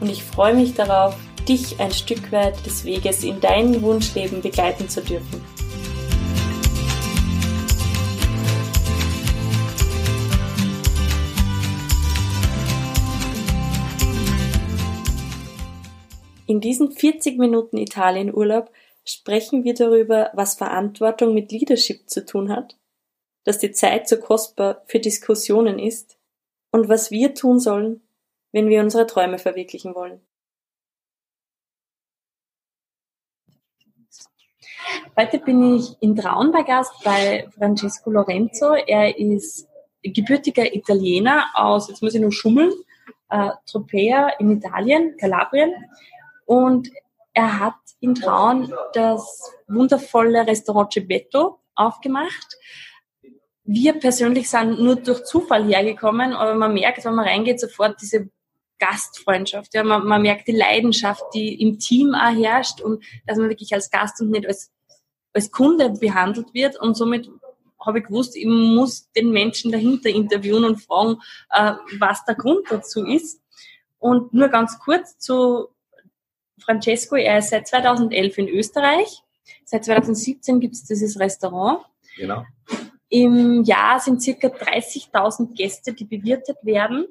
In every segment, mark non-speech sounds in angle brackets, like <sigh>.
und ich freue mich darauf, dich ein Stück weit des Weges in dein Wunschleben begleiten zu dürfen. In diesen 40 Minuten Italienurlaub sprechen wir darüber, was Verantwortung mit Leadership zu tun hat, dass die Zeit so kostbar für Diskussionen ist und was wir tun sollen, wenn wir unsere Träume verwirklichen wollen. Heute bin ich in Traun bei Gast bei Francesco Lorenzo. Er ist gebürtiger Italiener aus, jetzt muss ich nur schummeln, äh, Tropea in Italien, Kalabrien. Und er hat in Traun das wundervolle Restaurant Cebetto aufgemacht wir persönlich sind nur durch Zufall hergekommen, aber man merkt, wenn man reingeht, sofort diese Gastfreundschaft. Ja, man, man merkt die Leidenschaft, die im Team auch herrscht und dass man wirklich als Gast und nicht als, als Kunde behandelt wird. Und somit habe ich gewusst, ich muss den Menschen dahinter interviewen und fragen, äh, was der Grund dazu ist. Und nur ganz kurz zu Francesco. Er ist seit 2011 in Österreich. Seit 2017 gibt es dieses Restaurant. Genau. Im Jahr sind circa 30.000 Gäste, die bewirtet werden.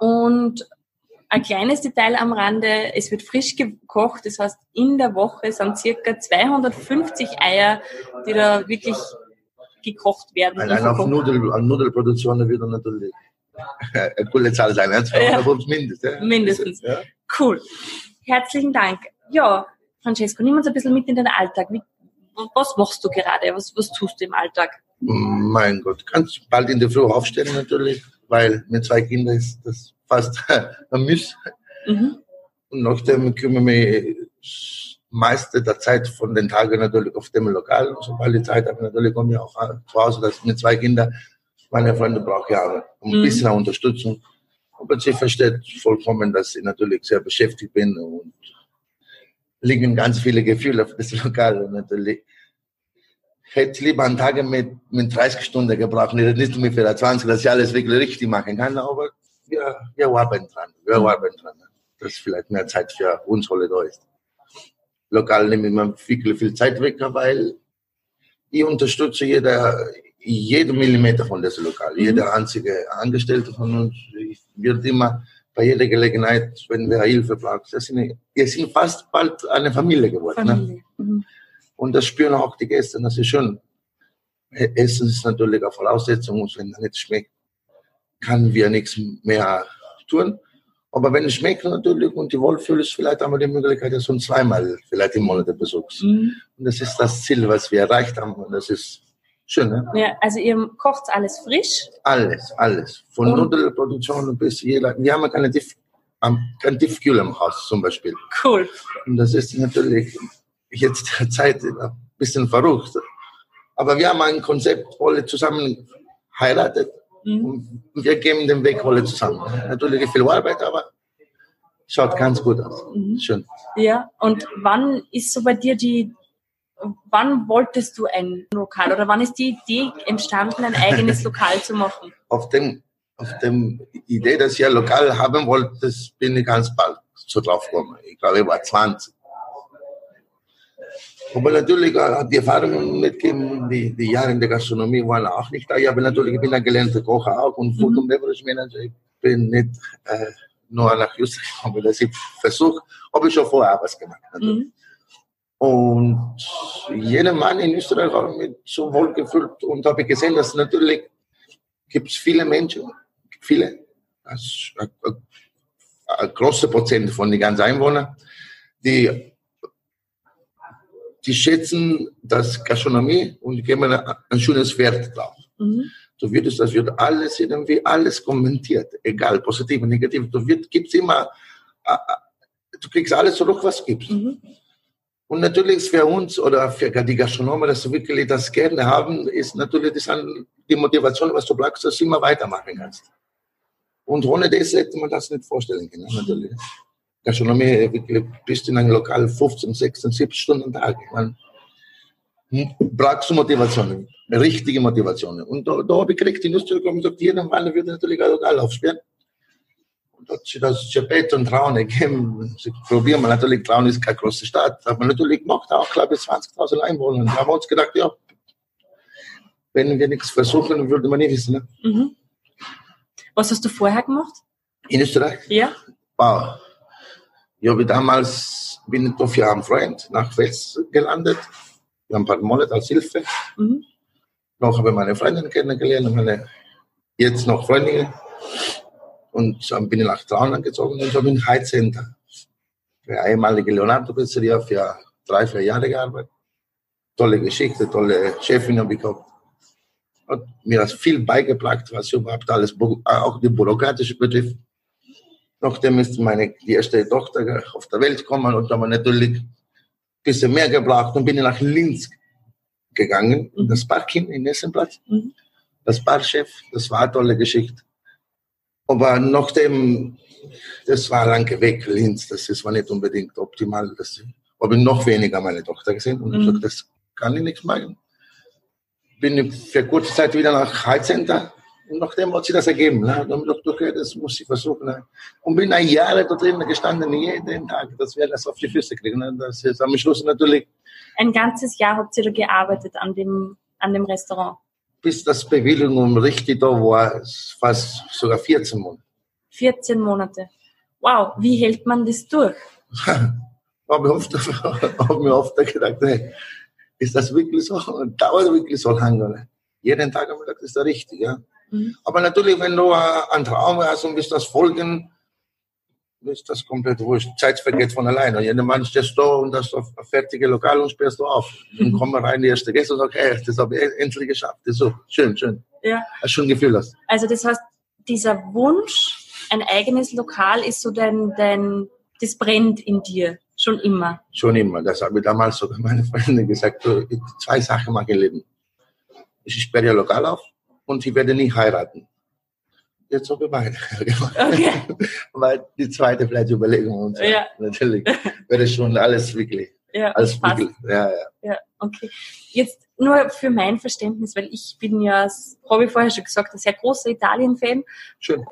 Und ein kleines Detail am Rande, es wird frisch gekocht, das heißt in der Woche sind circa 250 Eier, die da wirklich gekocht werden. Allein auf Nudel, an Nudelproduktion wird natürlich <laughs> eine coole Zahl sein, 200 ja. mindestens. Mindestens. Ja. Cool. Herzlichen Dank. Ja, Francesco, nimm uns ein bisschen mit in den Alltag. Wie was machst du gerade? Was, was tust du im Alltag? Mein Gott, ganz bald in der Früh aufstehen natürlich, weil mit zwei Kindern ist das fast <laughs> ein Muss. Mhm. Und nachdem kümmere ich mich meiste der Zeit von den Tagen natürlich auf dem Lokal. Und sobald ich Zeit habe, natürlich komme ich auch zu Hause, dass mit zwei Kindern meine Freunde brauche ich auch ein mhm. bisschen Unterstützung. Aber sie versteht vollkommen, dass ich natürlich sehr beschäftigt bin und liegen ganz viele Gefühle auf das <laughs> Lokal und natürlich hätte lieber einen Tag mit, mit 30 Stunden gebraucht, nicht mit 20, dass ich alles wirklich richtig machen kann, aber wir, wir arbeiten dran, wir mhm. arbeiten dran, dass vielleicht mehr Zeit für uns alle da ist. Lokal nehme ich mir wirklich viel Zeit weg, weil ich unterstütze jeder, jeden Millimeter von diesem Lokal, mhm. jeder einzige Angestellte von uns wird immer bei jeder Gelegenheit, wenn wir Hilfe brauchen. Das sind, wir sind fast bald eine Familie geworden. Ne? Familie. Ne? Mhm. Und das spüren auch die Gäste. Das ist schön. E-, Essen ist natürlich eine Voraussetzung. Und wenn es nicht schmeckt, kann wir nichts mehr tun. Aber wenn es schmeckt natürlich und die Wohlfühl ist, vielleicht haben wir die Möglichkeit, dass du zweimal vielleicht im Monat besuchst. Mhm. Und das ist das Ziel, was wir erreicht haben. Und das ist Schön, ne? Ja, also ihr kocht alles frisch? Alles, alles. Von und? Nudelproduktion bis jeder. Wir haben keine Tief, kein Tiefkühl im Haus zum Beispiel. Cool. Und das ist natürlich jetzt <laughs> der Zeit ein bisschen verrückt. Aber wir haben ein Konzept, alle zusammen heiratet. Mhm. Und wir geben den Weg alle zusammen. Natürlich viel Arbeit, aber schaut ganz gut aus. Mhm. Schön. Ja, und wann ist so bei dir die wann wolltest du ein Lokal oder wann ist die Idee entstanden, ein eigenes <laughs> Lokal zu machen? Auf dem, auf dem Idee, dass ich ein Lokal haben wollte, das bin ich ganz bald so drauf gekommen. Ich glaube, ich war 20. Aber natürlich hat die Erfahrung mitgegeben, die, die Jahre in der Gastronomie waren auch nicht da. Ich habe natürlich, ich bin ein gelernter Koch auch und Food- mhm. und Beverage Manager. Ich bin nicht äh, nur nach Houston gekommen, dass ich versuche, habe ich schon vorher was gemacht. Mhm. Und jeder Mann in Österreich hat mich so wohl gefühlt und habe gesehen, dass natürlich gibt es viele Menschen, viele, also ein, ein großer Prozent von den ganzen Einwohnern, die, die schätzen das Gastronomie und geben ein schönes Wert drauf. Mhm. Du würdest, das wird alles irgendwie alles kommentiert, egal, positiv, negativ. Du wird, gibt's immer du kriegst alles zurück, was gibst. Mhm. Und natürlich ist für uns oder für die Gastronomen, dass sie wirklich das gerne haben, ist natürlich das die Motivation, was du bleibst, dass du immer weitermachen kannst. Und ohne das hätte man das nicht vorstellen können, natürlich. Gastronomie, wirklich bist in einem Lokal 15, 16, 17 Stunden am Tag. Man brauchst du Motivation, richtige Motivation. Und da, da habe ich gekriegt, die Industrie gekommen und gesagt, jeder Mann würde natürlich ein Lokal aufsperren hat sich das Gebet und Trauen gegeben. Probieren wir natürlich, Traun ist keine große Stadt, man natürlich gemacht, auch glaube ich 20.000 Einwohner. Da haben wir uns gedacht, ja, wenn wir nichts versuchen, würde man nie wissen. Ne? Mhm. Was hast du vorher gemacht? In Österreich? Ja. Wow. Ich habe damals, bin ich für einen Freund nach Wels gelandet. Ein paar Monate als Hilfe. Mhm. Noch habe ich meine Freundin kennengelernt und meine jetzt noch Freundin. Und dann bin ich nach Traun gezogen und habe in High Center für ehemalige Leonardo-Pizzeria für drei, vier Jahre gearbeitet. Tolle Geschichte, tolle Chefin habe ich gehabt. Hat mir das viel beigebracht, was überhaupt alles, auch die bürokratische betrifft. Nachdem ist meine die erste Tochter auf der Welt gekommen und da haben wir natürlich ein bisschen mehr gebraucht und bin ich nach Linz gegangen, mhm. das Parking in Essenplatz. Mhm. Das Barchef, das war eine tolle Geschichte. Aber nachdem, das war lange weg, Linz, das ist, war nicht unbedingt optimal. Das habe ich noch weniger meine Tochter gesehen und mhm. gesagt, das kann ich nichts machen. Bin ich für kurze Zeit wieder nach Heizcenter nachdem hat sich das ergeben. Ne? Dann habe ich gedacht, okay, das muss ich versuchen. Ne? Und bin ein Jahr da drin gestanden, jeden Tag, dass wir das auf die Füße kriegen. Ne? Das ist am Schluss natürlich. Ein ganzes Jahr habt ihr da gearbeitet an dem, an dem Restaurant? bis das Bewilligung richtig da war, fast sogar 14 Monate. 14 Monate. Wow, wie hält man das durch? <laughs> habe ich oft, <laughs> hab mir oft gedacht, hey, ist das wirklich so? Dauert wirklich so lange? Jeden Tag habe ich gedacht, das ist der richtige. Ja? Mhm. Aber natürlich, wenn du einen Traum hast und willst das folgen, ist das komplett wurscht. Zeit vergeht von alleine. Jeder Mann steht da und das fertiges Lokal und sperrst du auf. Dann kommen rein die erste Gäste und sagen, hey, das habe ich endlich geschafft. Das ist so schön, schön. Ja. Ein Gefühl hast. Also das heißt, dieser Wunsch, ein eigenes Lokal ist so dein, dein, das brennt in dir. Schon immer. Schon immer. Das habe ich damals sogar meine Freundin gesagt. Zwei Sachen ich leben. Ich sperre Lokal auf und ich werde nie heiraten jetzt habe ich beide <laughs> gemacht. Okay. <laughs> Weil die zweite vielleicht Überlegung und so. Ja. Natürlich wäre schon alles wirklich. Ja, alles passt. wirklich. Ja, ja. Ja, okay. Jetzt nur für mein Verständnis, weil ich bin ja, habe ich vorher schon gesagt, ein sehr großer Italien-Fan. Schön.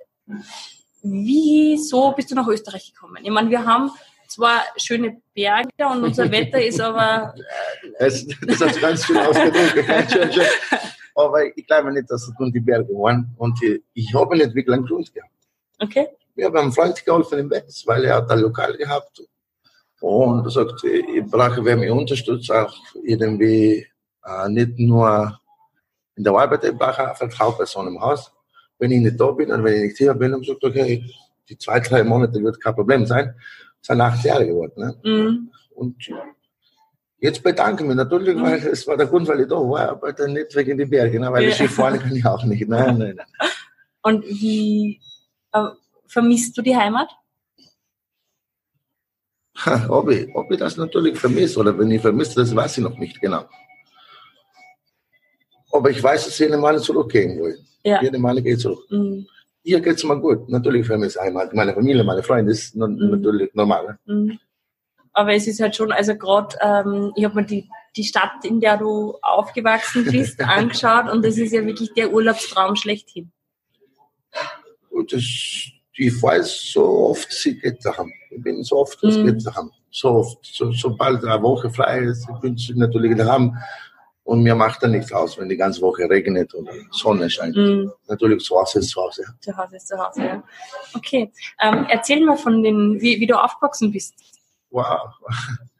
Wieso bist du nach Österreich gekommen? Ich meine, wir haben zwar schöne Berge und unser <laughs> Wetter ist aber. Äh, das, das hast du ganz schön ausgedrückt. Aber ich glaube nicht, dass es die Berge waren. Und ich habe nicht wirklich einen Grund gehabt. Okay. Wir haben einem Freund geholfen im Bett, weil er hat ein Lokal gehabt. Und er sagt, ich brauche, wer mich unterstützt, auch irgendwie äh, nicht nur in der Arbeit, ich brauche eine Vertrauensperson im Haus. Wenn ich nicht da bin und wenn ich nicht hier bin, und sagt, okay, die zwei, drei Monate wird kein Problem sein. Es sind acht Jahre geworden. Ne? Mhm. Und Jetzt bedanke ich mich natürlich, weil es war der Grund, weil ich da war, aber dann nicht wegen den Bergen, ne? weil ja. Skifahren kann ich auch nicht. Nein, <laughs> nein, nein. Und wie äh, vermisst du die Heimat? Ha, ob, ich, ob ich das natürlich vermisse oder wenn ich vermisse, das weiß ich noch nicht genau. Aber ich weiß, dass jede Mal zurückgehen will. Ja. Jede Mal geht zurück. Mhm. Hier geht es mir gut. Natürlich vermisse ich Heimat. Meine Familie, meine Freunde ist mhm. natürlich normal. Ne? Mhm. Aber es ist halt schon, also gerade, ähm, ich habe mir die, die Stadt, in der du aufgewachsen bist, <laughs> angeschaut und das ist ja wirklich der Urlaubstraum schlechthin. Und das, ich weiß so oft, sie geht daheim. Ich bin so oft, es mm. geht daheim. So oft. So, sobald eine Woche frei ist, bin ich natürlich daheim. Und mir macht da nichts aus, wenn die ganze Woche regnet und Sonne scheint. Mm. Natürlich zu Hause ist zu Hause. Zu Hause ist zu Hause, ja. Okay. Ähm, erzähl mal von den, wie, wie du aufgewachsen bist wow,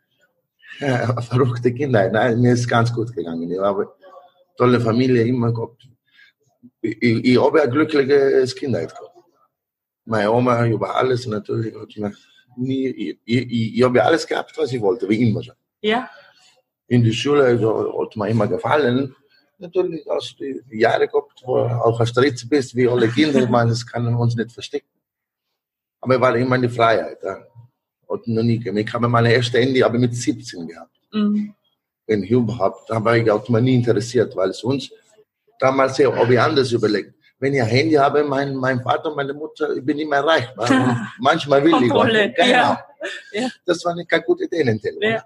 <laughs> ja, verrückte Kinder. Nein, mir ist ganz gut gegangen. Ich habe tolle Familie immer gehabt. Ich, ich, habe eine glückliche Kindheit gehabt. Meine Oma über alles natürlich. Nie, ich, ich, ich habe alles gehabt, was ich wollte, wie immer schon. Ja. In der Schule also, hat mir immer gefallen. Natürlich hast du die Jahre gehabt, wo du auch ein Stritz bist, wie alle Kinder. Ich meine, das kann man uns nicht verstecken. Aber ich war immer in die Freiheit. Ja. Hat noch nie gegeben. Ich habe meine erste Handy aber mit 17 gehabt. Mhm. Wenn ich überhaupt, da habe ich auch mal nie interessiert, weil sonst damals habe ich anders überlegt. Wenn ich ein Handy habe, mein, mein Vater und meine Mutter, ich bin nicht mehr erreichbar. <laughs> manchmal will ich. Kontrolle. Genau. Ja. Ja. Das war eine keine gute Idee in Telefon. Ja.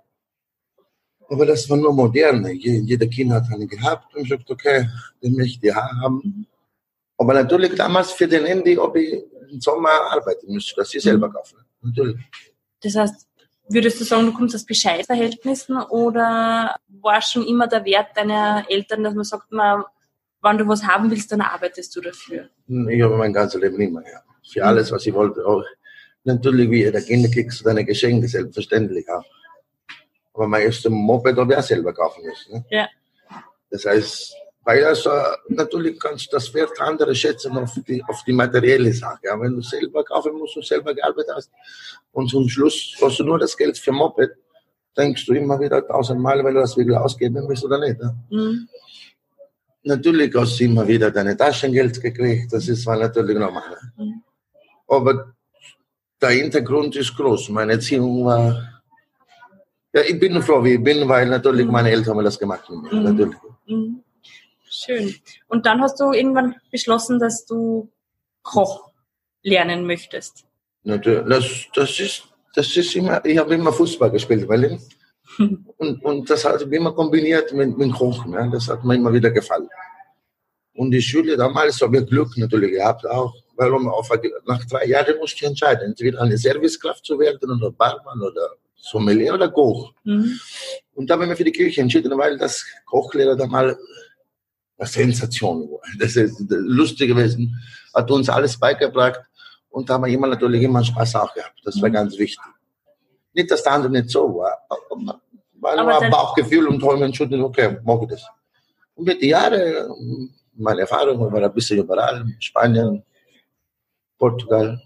Aber das war nur moderne. Jeder Kind hat einen gehabt und sagt, okay, den möchte ich haben. Mhm. Aber natürlich damals für den Handy, ob ich im Sommer arbeiten müsste, dass ich selber mhm. kaufe. Natürlich. Das heißt, würdest du sagen, du kommst aus Bescheidverhältnissen oder war schon immer der Wert deiner Eltern, dass man sagt, man, wenn du was haben willst, dann arbeitest du dafür? Ich habe mein ganzes Leben immer, ja. Für alles, was ich wollte. Auch natürlich, wie jeder Kinder kriegst du deine Geschenke, selbstverständlich auch. Aber mein erstes Moped habe ich auch selber kaufen müssen. Ne? Ja. Das heißt, weil also, natürlich kannst du das Wert andere schätzen auf die, auf die materielle Sache. Ja, wenn du selber kaufen musst und selber gearbeitet hast und zum Schluss hast du nur das Geld für Moped, denkst du immer wieder tausendmal, wenn du das wirklich ausgeben willst oder nicht. Ja? Mhm. Natürlich hast du immer wieder deine Taschengeld gekriegt, das ist war natürlich normal. Mhm. Aber der Hintergrund ist groß. Meine Erziehung war, ja, ich bin froh, wie ich bin, weil natürlich mhm. meine Eltern haben das gemacht mir, mhm. natürlich. Mhm. Schön. Und dann hast du irgendwann beschlossen, dass du Koch lernen möchtest. Natürlich. Das, das ist, das ist immer, ich habe immer Fußball gespielt, weil <laughs> und, und das hat immer kombiniert mit, mit Kochen. Ne? Das hat mir immer wieder gefallen. Und die Schule damals habe ich Glück natürlich gehabt auch, weil auf, nach drei Jahren musste ich entscheiden, entweder eine Servicekraft zu werden oder Barmann oder Sommelier oder Koch. Mhm. Und da habe ich mich für die Küche entschieden, weil das Kochlehrer damals Sensation war. Das ist lustig gewesen. Hat uns alles beigebracht und da haben wir immer natürlich immer Spaß auch gehabt. Das war mhm. ganz wichtig. Nicht, dass der andere nicht so war, aber war Bauchgefühl und haben entschieden, okay, mag ich das. Und mit den Jahren, meine Erfahrung war ein bisschen überall, Spanien, Portugal,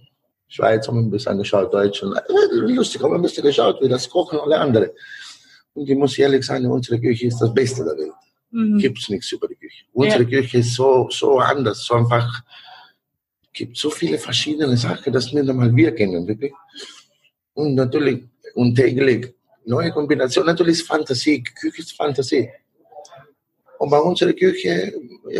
Schweiz haben wir ein bisschen geschaut, Deutschland. Lustig, haben wir ein bisschen geschaut, wie das Kochen alle andere. Und ich muss ehrlich sagen, unsere Küche ist das Beste der Welt. Mhm. Gibt es nichts über die Küche. Unsere ja. Küche ist so, so anders, so einfach. gibt so viele verschiedene Sachen, dass wir mal wir kennen, wirklich. Und natürlich, und täglich neue Kombinationen. Natürlich ist Fantasie, Küche ist Fantasie. Und bei unserer Küche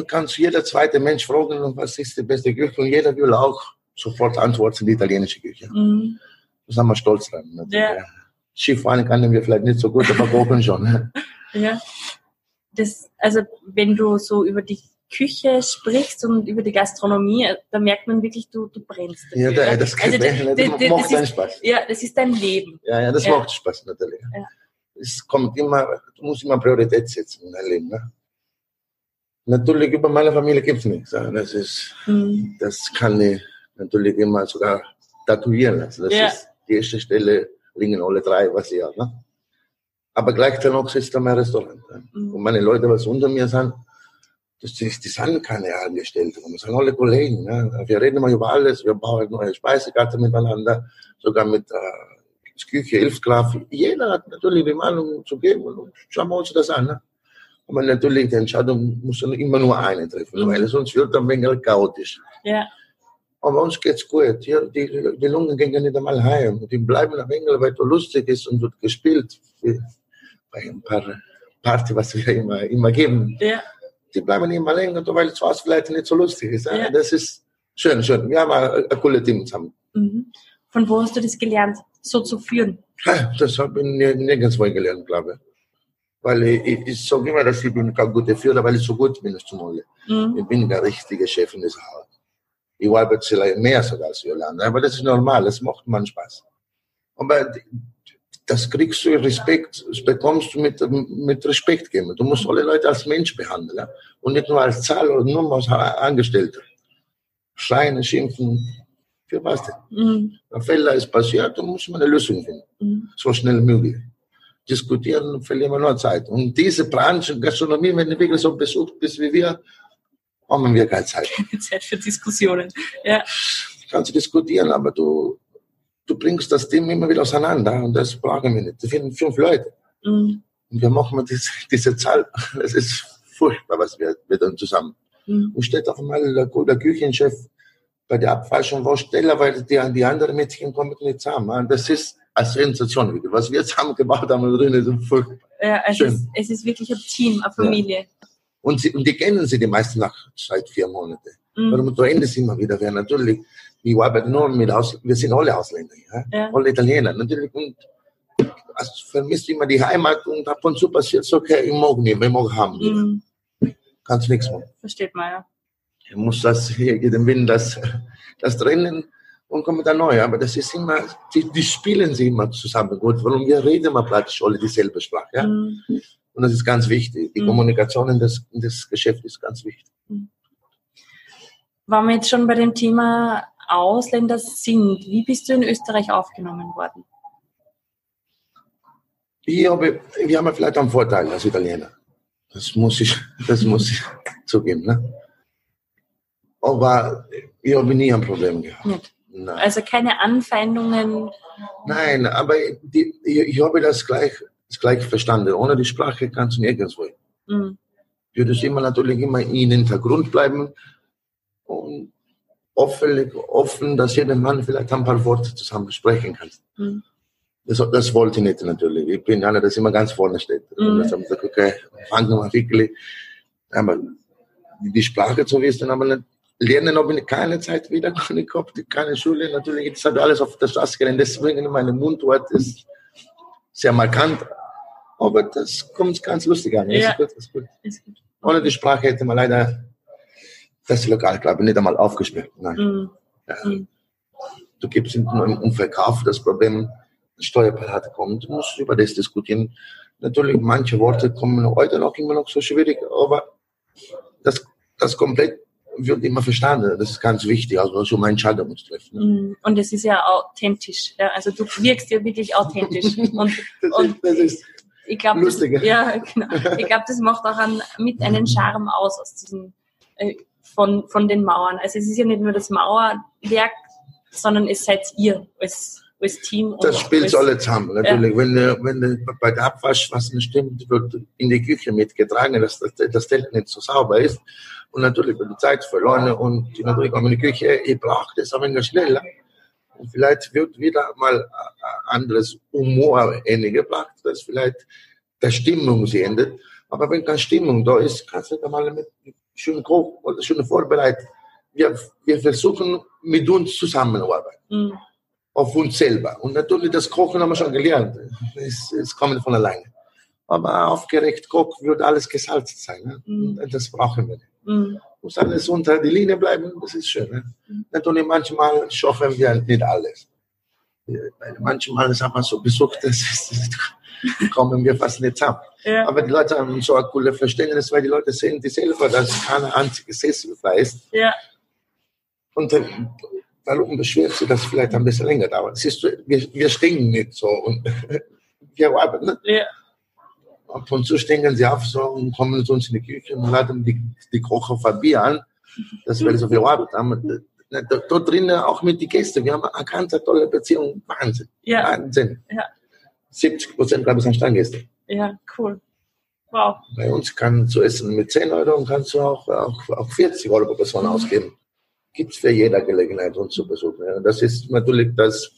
kannst jeder zweite Mensch fragen, was ist die beste Küche? Und jeder will auch sofort antworten, die italienische Küche. Mhm. Da sind wir stolz dran. Ja. Skifahren können wir vielleicht nicht so gut, aber <laughs> kochen schon. Ne? Ja. Das, also wenn du so über die Küche sprichst und über die Gastronomie, da merkt man wirklich, du, du brennst. Dafür. Ja, das, also, das, das, das, macht ist, Spaß. Ja, das ist dein Leben. Ja, ja, das ja. macht Spaß natürlich. Ja. Es kommt immer, du musst immer Priorität setzen in dein Leben. Ne? Natürlich über meine Familie gibt es nichts. Das ist, mhm. das kann ich natürlich immer sogar tatuieren lassen. Das ja. ist die erste Stelle, liegen alle drei, was ich habe. Ne? Aber gleichzeitig noch ist da mein Restaurant. Mhm. Und meine Leute, was unter mir sind, das, die, die sind keine Angestellten, das sind alle Kollegen. Ne? Wir reden immer über alles, wir bauen neue Speisekarte miteinander, sogar mit äh, Küche, Hilfskraft. Jeder hat natürlich die Meinung zu geben und schauen wir uns das an. Ne? Aber natürlich, die Entscheidung muss immer nur eine treffen, mhm. weil sonst wird dann ein wenig chaotisch. Ja. Aber uns geht's gut. Ja, die, die Lungen gehen nicht einmal heim. Die bleiben ein wenig, weil es lustig ist und wird gespielt. Ein paar Party, was wir immer, immer geben. Ja. Die bleiben immer länger, weil es was vielleicht nicht so lustig ist. Ja. Das ist schön, schön. Wir haben ein, ein cooles Team zusammen. Mhm. Von wo hast du das gelernt, so zu führen? Das habe ich nirgendwo gelernt, glaube ich. Weil ich, ich, sage immer, dass ich bin kein guter Führer, weil ich so gut bin zum Mole. Mhm. Ich bin der richtige Chef in dieser Haus. Ich arbeite vielleicht mehr sogar als Jolanda, aber das ist normal, das macht man Spaß. Aber das kriegst du Respekt, das bekommst du mit, mit Respekt geben. Du musst alle Leute als Mensch behandeln ja? und nicht nur als Zahl oder nur als Angestellter. Schreien, schimpfen, für was denn? Mhm. Ein Fehler ist passiert, dann muss man eine Lösung finden. Mhm. So schnell wie möglich diskutieren, verlieren wir nur Zeit. Und diese Branche, Gastronomie, wenn du wirklich so besucht bist wie wir, haben wir keine Zeit. <laughs> Keine Zeit für Diskussionen. Ja. Kannst du diskutieren, aber du, du bringst das Team immer wieder auseinander und das brauchen wir nicht. Wir finden fünf Leute. Mhm. Und wir machen diese, <laughs> diese Zahl. Das ist furchtbar, was wir, wir dann zusammen. Mhm. Und steht auf einmal der, der Küchenchef bei der Abwaschung war schneller, weil die, die anderen Mädchen kommen nicht zusammen. Das ist eine Sensation. Was wir zusammen gebaut haben drin, ist voll ja, es schön. Ist, es ist wirklich ein Team, eine Familie. Ja. Und, sie, und die kennen sie die meisten nach seit vier Monaten. Warum du endest immer wieder, wer natürlich, ich arbeite nur mit Aus, wir sind alle Ausländer, ja? ja. alle Italiener, natürlich, und also vermisst immer die Heimat und ab und zu passiert es, okay, ich mag nicht, ich mag haben. Mhm. Kannst nichts machen. Versteht man, ja. Ich muss das, hier den Wind, das, das trennen und kommen dann neu. Aber das ist immer, die, die spielen sie immer zusammen gut, weil wir reden immer praktisch alle dieselbe Sprache. Ja? Mhm. Und das ist ganz wichtig. Die mhm. Kommunikation in das, in das Geschäft ist ganz wichtig. Mhm. Wenn wir jetzt schon bei dem Thema Ausländer sind, wie bist du in Österreich aufgenommen worden? Ich habe, wir haben vielleicht einen Vorteil als Italiener. Das muss ich, <laughs> das muss ich zugeben. Ne? Aber ich habe nie ein Problem gehabt. Nicht. Nein. Also keine Anfeindungen. Nein, aber die, ich, ich, habe das gleich, das gleich verstanden. Ohne die Sprache kannst du nirgendwo. Mhm. Ich würde immer natürlich immer in den Hintergrund bleiben und offen, offen, dass jeder Mann vielleicht ein paar Worte zusammen sprechen kann. Mhm. Das, das wollte ich nicht natürlich. Ich bin einer, der immer ganz vorne steht. Mhm. Und das haben gesagt, okay, fangen wir mal wirklich. Aber die Sprache zu wissen, aber nicht Lernen habe ich keine Zeit wieder <laughs> gehabt, keine Schule. Natürlich, jetzt habe ich alles auf der Straße gelernt. Deswegen mein Mundwort ist sehr markant. Aber das kommt ganz lustig an. Ja. Ist gut. Ist gut. Ohne die Sprache hätte man leider das Lokal, glaube ich, nicht einmal aufgesperrt. Nein. Mhm. Ja. Mhm. Du gibst im, im Verkauf das Problem, Steuerparat kommt, du musst über das diskutieren. Natürlich, manche Worte kommen heute noch immer noch so schwierig, aber das, das komplett wird immer verstanden. Das ist ganz wichtig, also so mein Entscheidung muss treffen. Ne? Mm, und es ist ja authentisch. Ja? Also du wirkst ja wirklich authentisch. <laughs> Und, das, und ist, das ist ich glaub, lustig. Das, ja, genau. Ich glaube, das macht auch einen, mit einen <laughs> Charme aus, aus diesen, äh, von, von den Mauern. Also es ist ja nicht nur das Mauerwerk, sondern es seid ihr als, als Team. Das spielt alle zusammen, natürlich. Ja. Wenn, wenn bei der Abwasch was nicht stimmt, wird in die Küche mitgetragen, dass das, das Teller nicht so sauber ist. Und natürlich wird die Zeit verloren und natürlich kommen in die Küche, ich brauche das ein wenig schneller. Und vielleicht wird wieder mal ein anderes Humor gebracht, dass vielleicht die Stimmung sich ändert. Aber wenn keine Stimmung da ist, kannst du da mal mit schönen Koch oder schönen Vorbereitung. Wir, wir versuchen mit uns zusammenzuarbeiten. Mhm. Auf uns selber. Und natürlich das Kochen haben wir schon gelernt. Es, es kommt von alleine. Aber aufgeregt Koch wird alles gesalzt sein. Ne? Mhm. Das brauchen wir nicht. Mhm. Muss alles unter die Linie bleiben, das ist schön. Ne? Mhm. Natürlich manchmal schaffen wir nicht alles. Manchmal haben wir so besucht, das ist, kommen wir fast nicht zusammen. Ja. Aber die Leute haben so ein cooles Verständnis, weil die Leute sehen die selber, dass keine einzige Sessel ist. Ja. Und dann, warum beschwert sie, dass vielleicht ein bisschen länger dauert? Siehst du, wir, wir stehen nicht so und <laughs> wir arbeiten. Ne? Ja. Ab und zu stehen sie auf so und kommen zu uns in die Küche und laden die, die Kocher vorbei an, dass wir so viel Arbeit haben. Da, da drinnen auch mit den Gästen. Wir haben eine ganz tolle Beziehung. Wahnsinn. Ja. Wahnsinn. Ja. 70 Prozent, glaube ich, sind Stammgäste. Ja, cool. Wow. Bei uns kann zu essen mit 10 Euro und kannst du auch, auch, auch 40 Euro pro Person mhm. ausgeben. Gibt es für jeder Gelegenheit, uns zu besuchen. Ja. Das ist natürlich das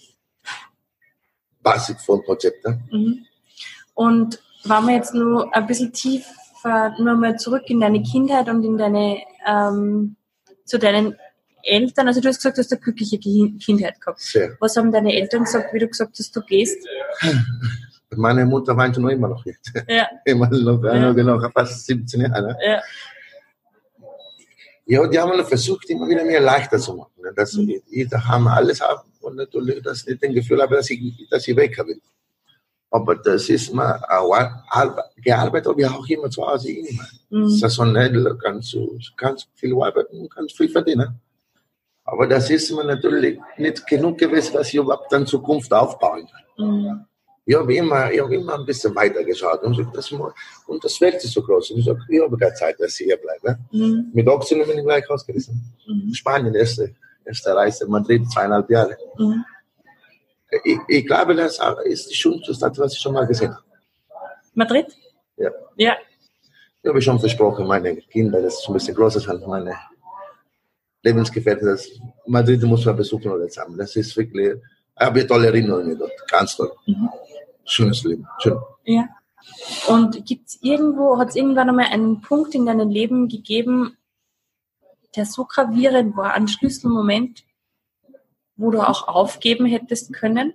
Basic von Konzept. Ne? Mhm. Und wenn wir jetzt nur ein bisschen tiefer nur mal zurück in deine Kindheit und in deine ähm, zu deinen Eltern, also du hast gesagt, du hast eine glückliche Kindheit gehabt. Sehr. Was haben deine Eltern gesagt, wie du gesagt hast, du gehst? Meine Mutter weint noch immer noch jetzt. <laughs> Ja. <laughs> immer noch, ja. genau, fast 17 Jahre. Ne? Ja. Ja, die haben versucht, immer wieder mehr leichter zu machen. Ne? Dass mhm. ich daheim alles habe und natürlich, dass ich das Gefühl habe, dass ich, dass ich weg will. Aber das ist mal gearbeitet habe ich auch immer zu Hause immer. Mhm. Saisonell kannst du ganz viel arbeiten und kannst viel verdienen. Aber das ist mir natürlich nicht genug gewesen, was ich überhaupt in Zukunft aufbauen kann. Mhm. Ich habe immer, ich habe immer ein bisschen weiter geschaut und, das, und das Welt ist so groß. Und ich sage, ich habe keine Zeit, dass ich hier bleibe. Mhm. Mit Oxen bin ich gleich ausgerissen. Mhm. Spanien, erste, erste Reise, Madrid, zweieinhalb Jahre. Mhm ich, ich, glaube, das ist die schönste Stadt, was ich schon mal gesehen habe. Madrid? Ja. Ja. Ich habe schon versprochen, meine Kinder, das ist ein bisschen größer sind, meine lebensgefährlich. Das Madrid muss man besuchen oder zusammen. Das ist wirklich, ich habe tolle Erinnerungen dort. Ganz toll. Mhm. Schönes Leben. Schön. Ja. Und gibt es irgendwo, hat es irgendwann einmal einen Punkt in deinem Leben gegeben, der so gravierend war, ein Schlüsselmoment, wo du auch aufgeben hättest können?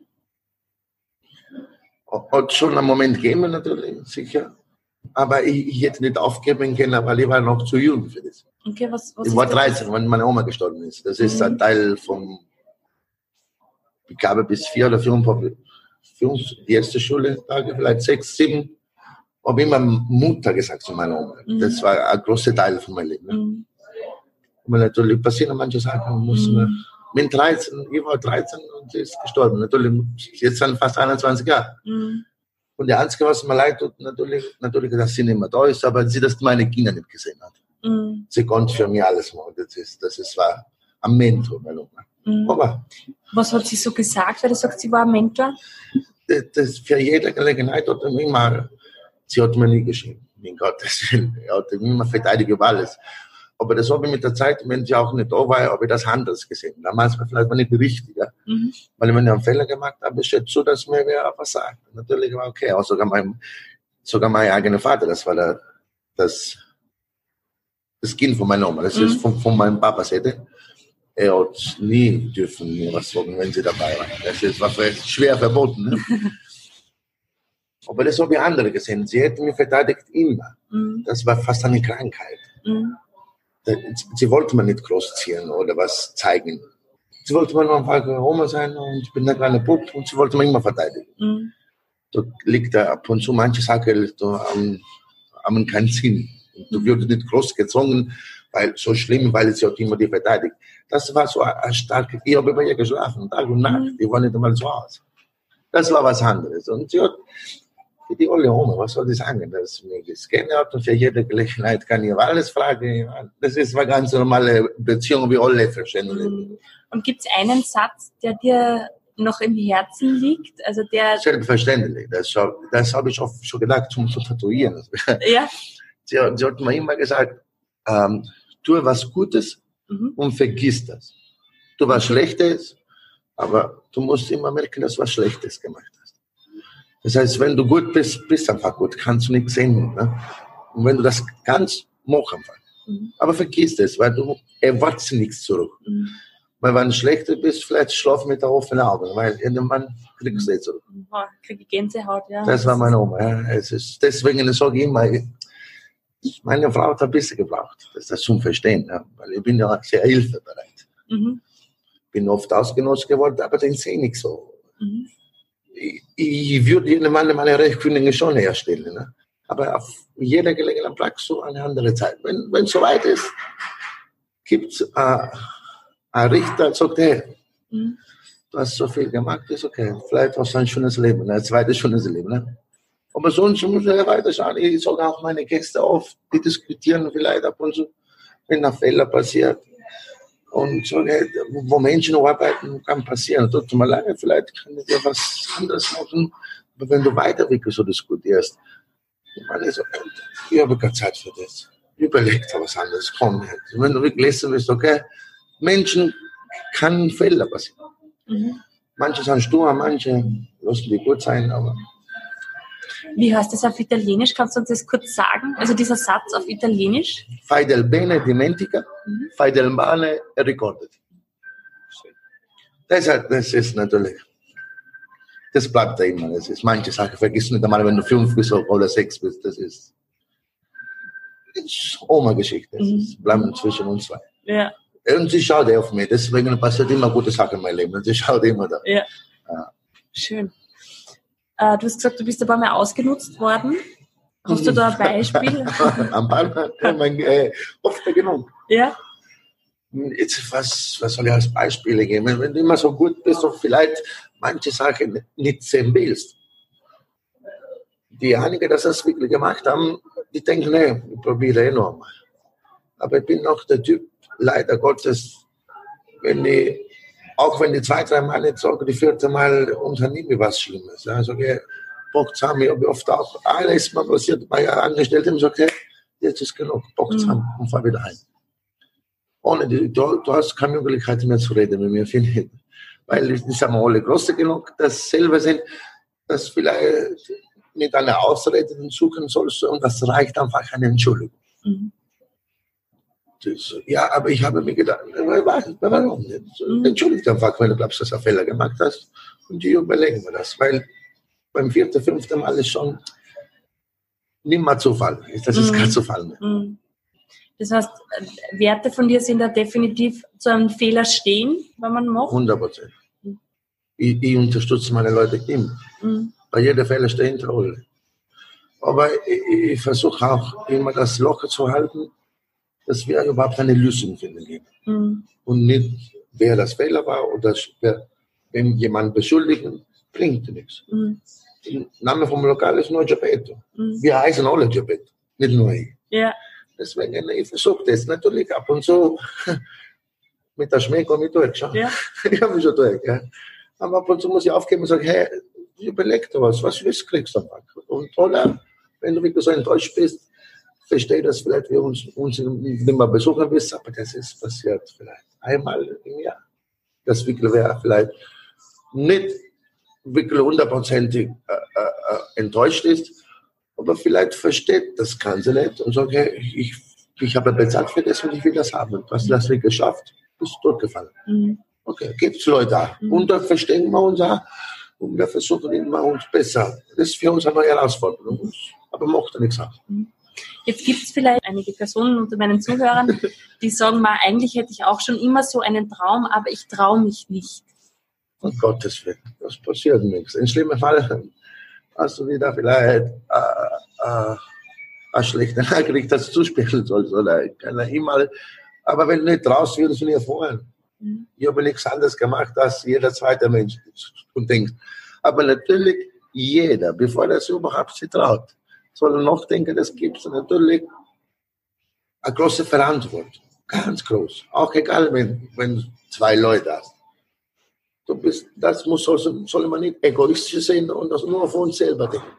Hat schon einen Moment gegeben, natürlich, sicher. Aber ich, ich, hätte nicht aufgeben können, weil ich war noch zu jung für das. Okay, was, was ich war 13, wenn meine Oma gestorben ist. Das ist mhm. ein Teil vom, ich glaube, bis vier oder fünf, fünf die erste Schultage, vielleicht sechs, sieben, habe immer Mutter gesagt zu meiner Oma. Mhm. Das war ein großer Teil von meinem Leben. Ne? Mhm. Und natürlich passieren manche Sachen, muss mhm. man, mit 13, ich war 13 und sie ist gestorben. Natürlich, jetzt sind fast 21 Jahre. Mhm. Und der Einzige, was mir leid tut, natürlich, natürlich, dass sie nicht mehr da ist, aber sie, dass meine Kinder nicht gesehen hat. Sie konnte für mich alles machen. Das ist, das ist, war ein Mentor, meine Oma. Mhm. Aber, was hat sie so gesagt, weil du sagst, sie war ein Mentor? Das, das für jede Gelegenheit hat er immer, sie hat mir nie geschrieben. Mein Gottes <laughs> Willen. Er hat mich immer verteidigt über alles. Aber das habe ich mit der Zeit, wenn sie auch nicht da war, habe ich das anders gesehen. Damals war vielleicht nicht richtig. Ja? Mhm. Weil wenn ich einen Fehler gemacht habe, ist es so, dass mir wer was sagt. Natürlich war okay. Auch sogar mein, sogar mein eigener Vater, das war der, das, das Kind von meiner Oma. Das mhm. ist von, von meinem Papa Seite. Er hat nie dürfen mir was sagen, wenn sie dabei war. Das ist, war schwer verboten. Ne? <laughs> Aber das habe ich andere gesehen. Sie hätten mich verteidigt immer. Mhm. Das war fast eine Krankheit. Mhm sie wollte man nicht großziehen oder was zeigen. Sie wollte man einfach Oma sein und ich bin der kleine Bub und sie wollte man immer verteidigen. Mhm. Da liegt da ab und zu manche Sachen haben, haben keinen Sinn. Du wirst nicht groß gezwungen, weil so schlimm, weil sie hat immer die verteidigt. Das war so ein starkes, ich habe bei ihr geschlafen, Tag und Nacht, die war nicht einmal zu Hause. Das war was anderes. Und sie hat, die olle Oma, was soll ich sagen, dass mir das gerne hat und für jede Gelegenheit kann ich alles fragen. Das ist eine ganz normale Beziehung, wie alle verstehen. Mhm. Und gibt es einen Satz, der dir noch im Herzen liegt? Also der Selbstverständlich, das, das habe ich oft schon gedacht, zum zu tatuieren. Ja. <laughs> Sie, sie hat mir immer gesagt, ähm, tue was Gutes mhm. und vergiss das. Du was Schlechtes, aber du musst immer merken, dass du was Schlechtes gemacht hast. Das heißt, wenn du gut bist, bist du einfach gut, kannst du nichts sehen. Ne? Und wenn du das kannst, mach einfach. Mhm. Aber vergiss das, weil du erwartest nichts zurück. Mhm. Weil wenn du schlechter bist, vielleicht schlaf mit der offenen Augen, weil irgendwann kriegst du nicht zurück. Boah, krieg ich Gänsehaut, ja. Das war meine Oma. Ja. Es ist, deswegen sage ich immer, meine Frau hat ein bisschen gebraucht, das ist das zum Verstehen, ja. weil ich bin ja sehr hilfebereit. Mhm. Bin oft ausgenutzt geworden, aber den sehe ich nicht so. Mhm ich würde jedem Mann meine Rechtskündigung schon herstellen. Ne? Aber auf jeder Gelegenheit brauchst du eine andere Zeit. Wenn es soweit ist, gibt es äh, einen Richter, der sagt, hey, mhm. du hast so viel gemacht, ist okay. Vielleicht hast du ein schönes Leben, ein zweites schönes Leben. Ne? Aber sonst muss ich weiter schauen. Ich sage auch meine Gäste auf, die diskutieren vielleicht ab und zu, wenn ein Fehler passiert. Und so, wo Menschen arbeiten, kann passieren. Tut mir leid, vielleicht kann ich dir was anderes machen. Aber wenn du weiter wirklich so diskutierst, ich meine, so, ich habe keine Zeit für das. Überleg dir was anderes. Komm, wenn du wirklich lesen willst, okay, Menschen kann Fehler passieren. Mhm. Manche sind stur, manche lassen die gut sein, aber wie heißt das auf Italienisch? Kannst du uns das kurz sagen? Also dieser Satz auf Italienisch? Fai del bene, dimentica. Mhm. Fai del male, ricordati. Das, das ist natürlich, das bleibt da immer. Das ist manche Sachen, vergiss nicht einmal, wenn du fünf bist oder sechs bist. Das ist, das ist Oma-Geschichte. Das mhm. bleibt zwischen uns zwei. Ja. Und sie schaut auf mich. Deswegen passiert immer gute Sachen in meinem Leben. Und sie schaut immer da. Ja. ja. Schön. Äh, du hast gesagt, du bist ein paar Mal ausgenutzt worden. Hast du da ein Beispiel? <laughs> Am Ball, mein, äh, oft genug. Ja. Jetzt, was, was soll ich als Beispiele geben? Wenn du immer so gut bist und vielleicht manche Sachen nicht sehen willst. Die einige, die das wirklich gemacht haben, die denken, nee, ich probiere eh noch mal. Aber ich bin noch der Typ, leider Gottes, wenn ich auch wenn die zwei, drei Mal nicht sagen, die vierte Mal unternehme ich was Schlimmes. Also, okay, Box haben ich oft auch, alles mal passiert bei Angestellten, ich okay, jetzt ist genug, Box haben mhm. und fahr wieder heim. ohne die, du, du hast keine Möglichkeit mehr zu reden mit mir, finde ich. Weil die sind alle groß genug, dass selber sind, dass vielleicht mit einer Ausrede suchen sollst und das reicht einfach eine Entschuldigung. Mhm. Ja, aber ich habe mir gedacht, warum nicht? Mhm. Entschuldigt einfach, wenn du glaubst, dass du Fehler gemacht hast und die überlegen wir das, weil beim vierten, fünften Mal ist schon nimmer Zufall. Das ist mhm. kein Zufall mehr. Mhm. Das heißt, Werte von dir sind da definitiv zu einem Fehler stehen, wenn man macht? 100 Prozent. Ich, ich, unterstütze meine Leute immer. Mhm. Bei jeder Fehler stehe ich Rolle. Aber ich, ich versuche auch immer das locker zu halten, dass wir überhaupt eine Lösung finden. Mhm. Und nicht, wer das Fehler war oder wer, wenn jemand beschuldigen, bringt nichts. Mhm. Der Name vom Lokal ist nur Geppetto. Mhm. Wir heißen alle Geppetto, nicht nur ich. Ja. Deswegen, ich versuche das natürlich ab und zu <laughs> mit der Schmäh komme ich durch. Ja. <laughs> ich habe mich schon durch. Ja. Aber ab und zu muss ich aufgeben und sagen, hey, überleg dir was, was willst, kriegst du dann. Und oder, wenn du wirklich so enttäuscht bist, verstehe das vielleicht, wir uns, uns nicht mehr besuchen willst, aber das ist passiert vielleicht einmal im Jahr. Das wirklich wäre vielleicht nicht wirklich hundertprozentig äh, äh, äh enttäuscht ist, aber vielleicht versteht das Ganze nicht und sagt, hey, ich, ich habe bezahlt für das und ich will das haben. Und was das wir geschafft, ist durchgefallen. Mhm. Okay, gibt es Leute. Mhm. Und da verstehen wir uns auch und wir versuchen immer uns besser. Das ist für uns eine Herausforderung, aber macht nichts aus. Mhm. Jetzt gibt es vielleicht einige Personen unter meinen Zuhörern, die sagen mal, eigentlich hätte ich auch schon immer so einen Traum, aber ich traue mich nicht. Um Gottes Willen, das passiert nichts. In schlimmen Fall hast du wieder vielleicht äh, äh, eine schlechte Nachricht, dass du zuspielen sollst oder keine E-Mail. Aber wenn du nicht traust, würdest du nicht erfahren. Mhm. Ich habe nichts anderes gemacht als jeder zweite Mensch und denkt. Aber natürlich jeder, bevor er sich überhaupt sich traut, soll noch denken, das gibt natürlich eine große Verantwortung. Ganz groß. Auch egal, wenn, wenn zwei Leute hast. Du bist, das muss, soll, soll man nicht egoistisch sehen und das nur auf uns selber denken.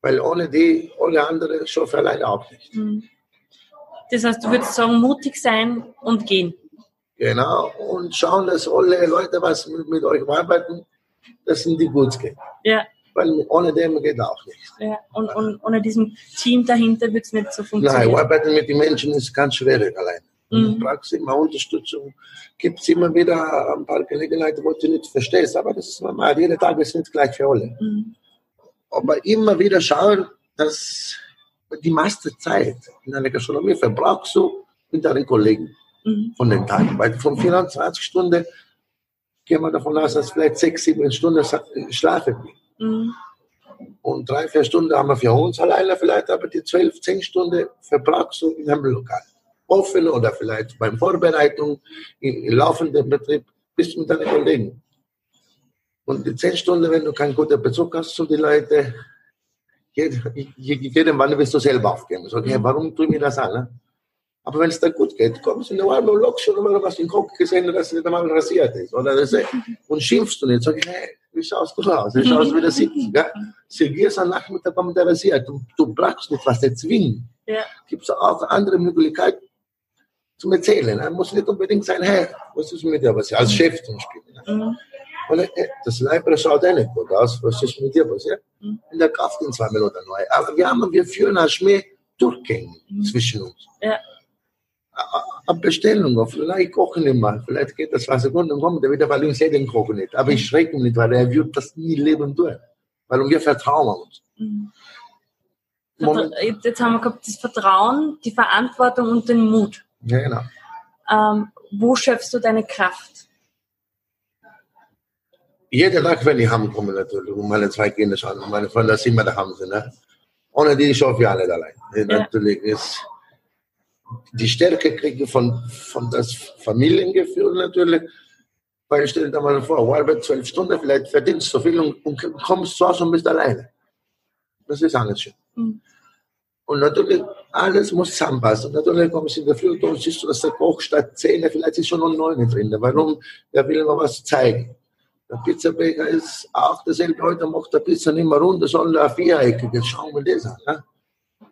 Weil ohne die, ohne andere schaffe alleine auch nicht. Mhm. Das heißt, du würdest sagen, mutig sein und gehen. Genau. Und schauen, dass alle Leute, was mit, mit euch arbeiten, dass sind die gut gehen. Ja. Weil ohne dem geht auch nichts. Ja. Und, und ohne diesem Team dahinter wird es nicht so funktionieren. Nein, arbeiten mit den Menschen ist ganz schwierig allein. Mhm. Du brauchst immer Unterstützung. Gibt es immer wieder ein paar Gelegenheiten, wo du nicht verstehst. Aber das ist normal. Jeder Tag ist nicht gleich für alle. Mhm. Aber immer wieder schauen, dass die meiste Zeit in einer Gastronomie verbrauchst du mit deinen Kollegen mhm. von den Tagen. Weil von 24 Stunden gehen wir davon aus, dass vielleicht sechs, sieben Stunden schlafen. Mhm. Und drei, vier Stunden haben wir für uns alleine vielleicht, aber die zwölf, zehn Stunden verbrauchst du in einem Lokal offen oder vielleicht beim Vorbereitung im laufenden Betrieb bist du mit deinen Kollegen. Und die zehn Stunden, wenn du keinen guten Bezug hast zu den Leuten, jeden Mann wirst du selber aufgeben. So, okay, warum tue ich mir das an? Ne? Aber wenn es dir gut geht, kommst du in der Warme und lockst schon mal was in den Kopf gesehen, dass nicht einmal rasiert ist. Oder das, und schimpfst du nicht. Sag ich, hey, wie schaust du aus? Wie schaust du wieder sitzen? Ja? Sergierst am Nachmittag kommt der rasiert. Du, du brauchst nicht was der zwingen. Ja. Gibt es auch andere Möglichkeiten, zum Erzählen. Er muss nicht unbedingt sein, hey, was ist mit dir passiert? Als Chef zum Beispiel. Mhm. Und äh, das Leiber schaut auch nicht gut aus, was ist mit dir passiert? Mhm. Und er kauft ihn zwei Minuten neu. Aber wir haben, wir führen eine Schmäh Durchgänge mhm. zwischen uns. Ja. Bestellung, vielleicht kochen wir mal, vielleicht geht das zwei Sekunden und kommt er wieder, weil ich sehe den Kochen nicht. Aber ich schrecke ihn nicht, weil er wird das nie leben tun. Weil wir vertrauen uns. Mhm. Jetzt haben wir gehabt das Vertrauen, die Verantwortung und den Mut. Ja, genau. Ähm, wo schöpfst du deine Kraft? Jeden Tag, wenn ich heimkomme, natürlich, und meine zwei Kinder schauen, und meine Freunde sind immer daheim. Ne? Ohne die schaffe ich alle allein. Ja. Natürlich ist die Stärke kriege ich von, von das Familiengefühl natürlich. Weil stell dir mal vor, arbeit zwölf Stunden, vielleicht verdienst du so viel und, und kommst zu Hause und bist alleine. Das ist alles schön. Mhm. Und natürlich, alles muss zusammenpassen. Natürlich kommst du in der Früh und siehst du, dass der Koch statt Zähne, vielleicht ist schon noch neun drin. Warum? Der will noch was zeigen. Der Pizzabecher ist auch dasselbe. Heute macht der Pizza nicht mehr rund, sondern ein viereckiges. Schauen wir das an. Ne?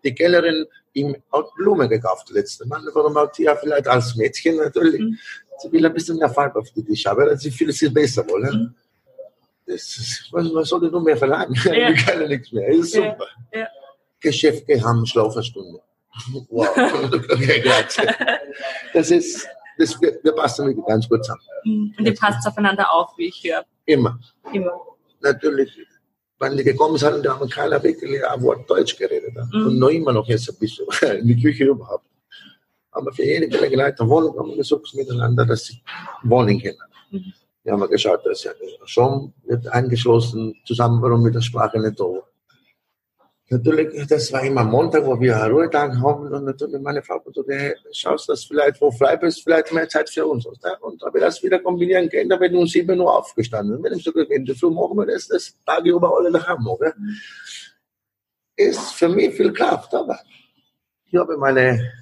Die Kellerin ihm hat Blumen gekauft letzte Mal. Warum hat ja vielleicht als Mädchen natürlich. Mhm. Sie will ein bisschen mehr Farbe auf die Tische, aber sie fühlt sich besser wollen. Mhm. Ist, was, was soll ich noch mehr verlangen? Ja. Ich kann ja nichts mehr. Das ist super. Ja. Geschäfte haben Schlafenstunde. <laughs> Wow. okay, grazie. Das ist, das, wir, wir passen ganz gut zusammen. Mhm. Und ihr passt aufeinander auf, wie ich höre. Immer. Immer. Natürlich wenn die gekommen sind, da haben keiner wirklich ein Wort Deutsch geredet. Mhm. Und noch immer noch jetzt ein bisschen <laughs> in die Küche überhaupt. Aber für jede Gelegenheit eine Wohnung haben wir gesucht miteinander, dass sie wohnen können. Mhm. Wir haben geschaut, dass ja schon wird eingeschlossen, zusammen mit der Sprache nicht da natürlich, das war immer Montag, wo wir Ruhetag haben und natürlich meine Frau so, hey, schaust dass vielleicht, wo frei bist, vielleicht mehr Zeit für uns. Und ob wir das wieder kombinieren können, da bin ich um 7 Uhr aufgestanden. Wenn ich so in der Früh machen wir das, das Tage über alle daheim. Oder? Ist für mich viel Kraft, aber ich habe meine,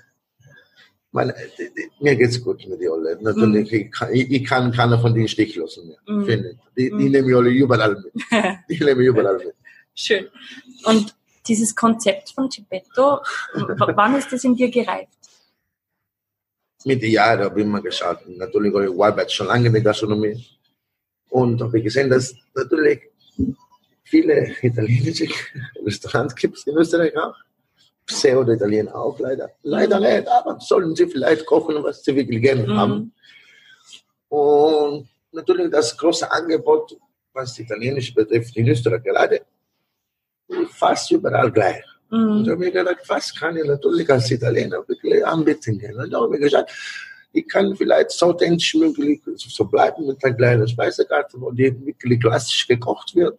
meine, die, die, mir geht's gut mit den alle. Natürlich, mm. ich, kann, ich, kann keiner von denen Stich lassen mehr, mm. finde ich. Die, die mm. nehme ich alle überall mit. Die nehme ich überall <laughs> mit. Schön. Und dieses Konzept von Geppetto, wann ist das in dir gereift? Mit den Jahren habe ich immer geschaut. Natürlich habe ich arbeite schon lange in der Gastronomie. Und habe gesehen, dass natürlich viele italienische <laughs> Restaurants gibt es in Österreich auch. Pseudo-Italiener auch leider. Leider nicht, aber sollen sie vielleicht kochen, was sie wirklich gerne mhm. haben. Und natürlich das große Angebot, was Italienisch betrifft, in Österreich gerade, fast überall gleich. Mhm. Und da habe ich gedacht, was kann ich natürlich als Italiener wirklich anbieten können. Und da habe ich gesagt, ich kann vielleicht so authentisch möglich so bleiben mit einer kleinen Speisekarte, wo die wirklich klassisch gekocht wird